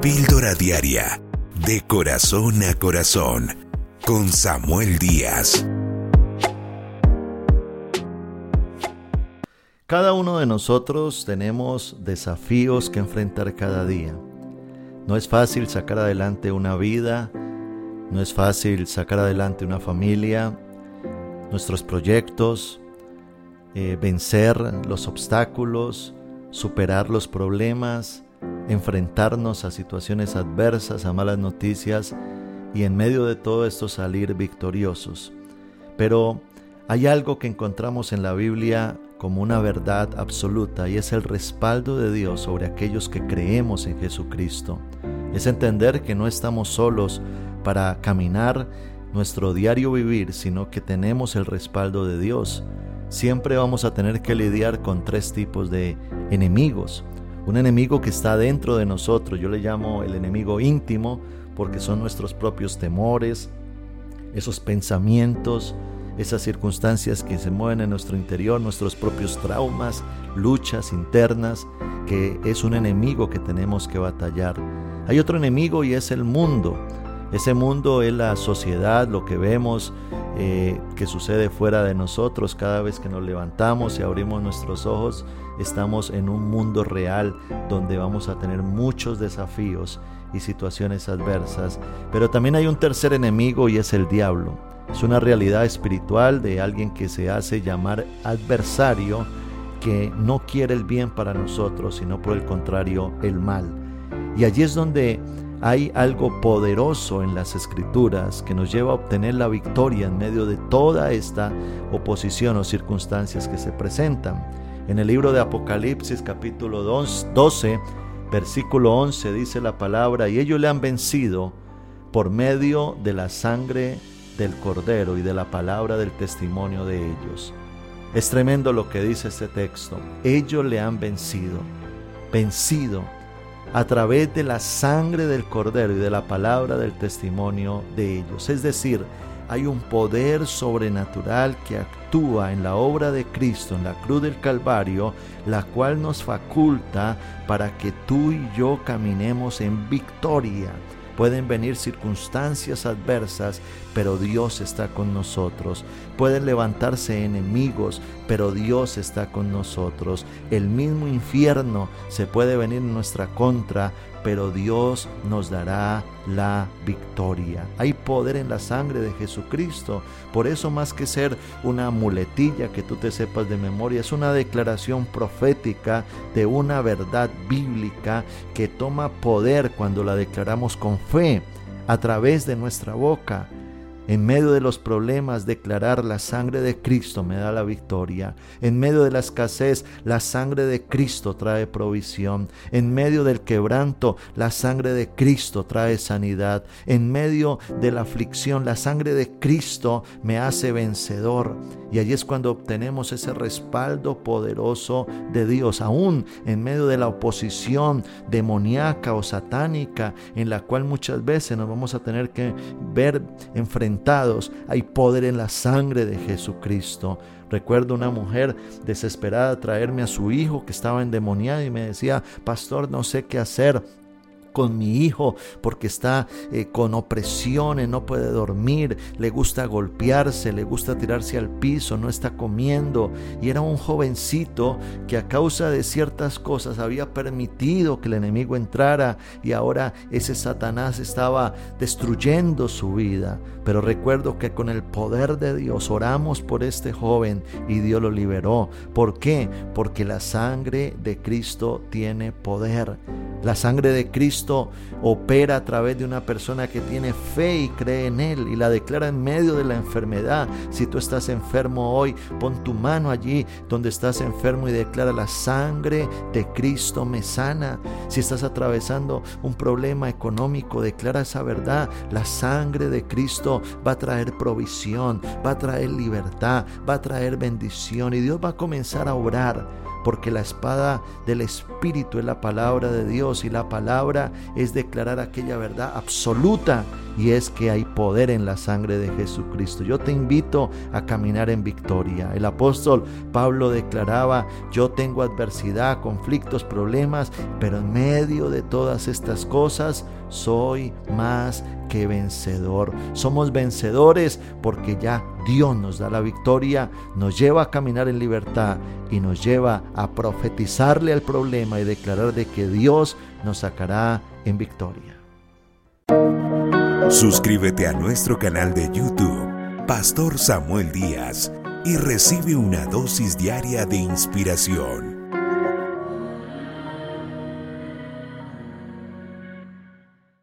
Píldora Diaria, de corazón a corazón, con Samuel Díaz. Cada uno de nosotros tenemos desafíos que enfrentar cada día. No es fácil sacar adelante una vida, no es fácil sacar adelante una familia, nuestros proyectos, eh, vencer los obstáculos, superar los problemas, enfrentarnos a situaciones adversas, a malas noticias y en medio de todo esto salir victoriosos. Pero hay algo que encontramos en la Biblia como una verdad absoluta y es el respaldo de Dios sobre aquellos que creemos en Jesucristo. Es entender que no estamos solos para caminar nuestro diario vivir, sino que tenemos el respaldo de Dios. Siempre vamos a tener que lidiar con tres tipos de enemigos un enemigo que está dentro de nosotros. Yo le llamo el enemigo íntimo porque son nuestros propios temores, esos pensamientos, esas circunstancias que se mueven en nuestro interior, nuestros propios traumas, luchas internas, que es un enemigo que tenemos que batallar. Hay otro enemigo y es el mundo. Ese mundo es la sociedad, lo que vemos eh, que sucede fuera de nosotros cada vez que nos levantamos y abrimos nuestros ojos estamos en un mundo real donde vamos a tener muchos desafíos y situaciones adversas. Pero también hay un tercer enemigo y es el diablo. Es una realidad espiritual de alguien que se hace llamar adversario, que no quiere el bien para nosotros, sino por el contrario el mal. Y allí es donde hay algo poderoso en las escrituras que nos lleva a obtener la victoria en medio de toda esta oposición o circunstancias que se presentan. En el libro de Apocalipsis capítulo 12, versículo 11 dice la palabra, y ellos le han vencido por medio de la sangre del cordero y de la palabra del testimonio de ellos. Es tremendo lo que dice este texto. Ellos le han vencido, vencido a través de la sangre del cordero y de la palabra del testimonio de ellos. Es decir, hay un poder sobrenatural que actúa en la obra de Cristo, en la cruz del Calvario, la cual nos faculta para que tú y yo caminemos en victoria. Pueden venir circunstancias adversas, pero Dios está con nosotros. Pueden levantarse enemigos, pero Dios está con nosotros. El mismo infierno se puede venir en nuestra contra, pero Dios nos dará la victoria. Hay poder en la sangre de Jesucristo. Por eso más que ser una muletilla que tú te sepas de memoria, es una declaración profética de una verdad bíblica que toma poder cuando la declaramos con fe a través de nuestra boca en medio de los problemas, declarar la sangre de Cristo me da la victoria. En medio de la escasez, la sangre de Cristo trae provisión. En medio del quebranto, la sangre de Cristo trae sanidad. En medio de la aflicción, la sangre de Cristo me hace vencedor. Y allí es cuando obtenemos ese respaldo poderoso de Dios, aún en medio de la oposición demoníaca o satánica, en la cual muchas veces nos vamos a tener que ver enfrentados. Hay poder en la sangre de Jesucristo. Recuerdo una mujer desesperada traerme a su hijo que estaba endemoniado y me decía, pastor, no sé qué hacer con mi hijo porque está eh, con opresiones, no puede dormir, le gusta golpearse, le gusta tirarse al piso, no está comiendo. Y era un jovencito que a causa de ciertas cosas había permitido que el enemigo entrara y ahora ese Satanás estaba destruyendo su vida. Pero recuerdo que con el poder de Dios oramos por este joven y Dios lo liberó. ¿Por qué? Porque la sangre de Cristo tiene poder. La sangre de Opera a través de una persona que tiene fe y cree en Él y la declara en medio de la enfermedad. Si tú estás enfermo hoy, pon tu mano allí donde estás enfermo y declara la sangre de Cristo me sana. Si estás atravesando un problema económico, declara esa verdad. La sangre de Cristo va a traer provisión, va a traer libertad, va a traer bendición y Dios va a comenzar a obrar porque la espada del Espíritu es la palabra de Dios y la palabra es declarar aquella verdad absoluta y es que hay poder en la sangre de Jesucristo. Yo te invito a caminar en victoria. El apóstol Pablo declaraba, yo tengo adversidad, conflictos, problemas, pero en medio de todas estas cosas soy más que vencedor. Somos vencedores porque ya Dios nos da la victoria, nos lleva a caminar en libertad y nos lleva a profetizarle al problema y declarar de que Dios nos sacará en victoria. Suscríbete a nuestro canal de YouTube, Pastor Samuel Díaz, y recibe una dosis diaria de inspiración